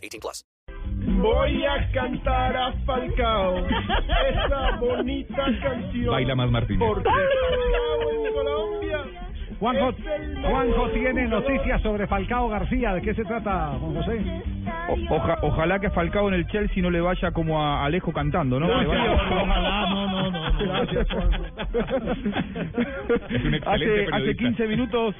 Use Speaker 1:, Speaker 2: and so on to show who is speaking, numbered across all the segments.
Speaker 1: 18 plus.
Speaker 2: Voy a cantar a Falcao esa bonita canción.
Speaker 3: Baila más, Martínez.
Speaker 2: Porque Falcao en Colombia.
Speaker 4: Juanjo, Juanjo tiene noticias sobre Falcao García. ¿De qué se trata, Juan José?
Speaker 3: O- oja- ojalá que a Falcao en el Chelsea no le vaya como a Alejo cantando, ¿no?
Speaker 2: Gracias,
Speaker 3: vaya-
Speaker 2: ojalá, no, no, no. Gracias, Juanjo.
Speaker 3: Es un excelente
Speaker 2: hace, hace
Speaker 3: periodista.
Speaker 2: 15 minutos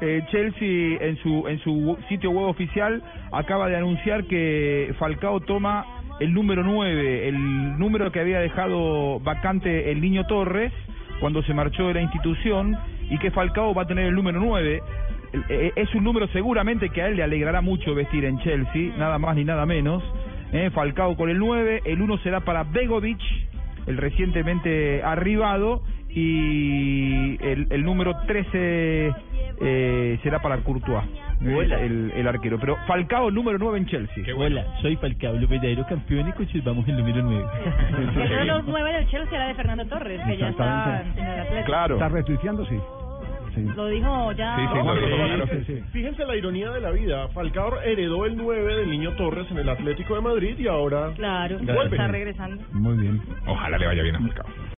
Speaker 2: eh, Chelsea en su en su sitio web oficial acaba de anunciar que Falcao toma el número 9, el número que había dejado vacante el niño Torres cuando se marchó de la institución y que Falcao va a tener el número 9. El- eh, Es un número seguramente que a él le alegrará mucho vestir en Chelsea, nada más ni nada menos. Eh, Falcao con el 9, el 1 será para Begovic, el recientemente arribado, y el, el número 13 eh, será para Courtois, eh, el, el arquero. Pero Falcao número 9 en Chelsea.
Speaker 5: Hola, soy Falcao, el verdadero campeón y conservamos el número 9.
Speaker 6: Uno de los nueve del Chelsea era de Fernando Torres, que ya está en el Atlético.
Speaker 2: Claro.
Speaker 4: ¿Está retuiteando? Sí. sí.
Speaker 6: Lo dijo ya.
Speaker 3: Sí, sí,
Speaker 6: No,
Speaker 3: lo dijo,
Speaker 6: sí.
Speaker 3: claro.
Speaker 4: sí, sí.
Speaker 7: Fíjense la ironía de la vida. Falcao heredó el 9 del niño Torres en el Atlético de Madrid y ahora
Speaker 6: Claro,
Speaker 7: Vuelve.
Speaker 6: está regresando.
Speaker 4: Muy bien.
Speaker 3: Ojalá le vaya bien a Falcao.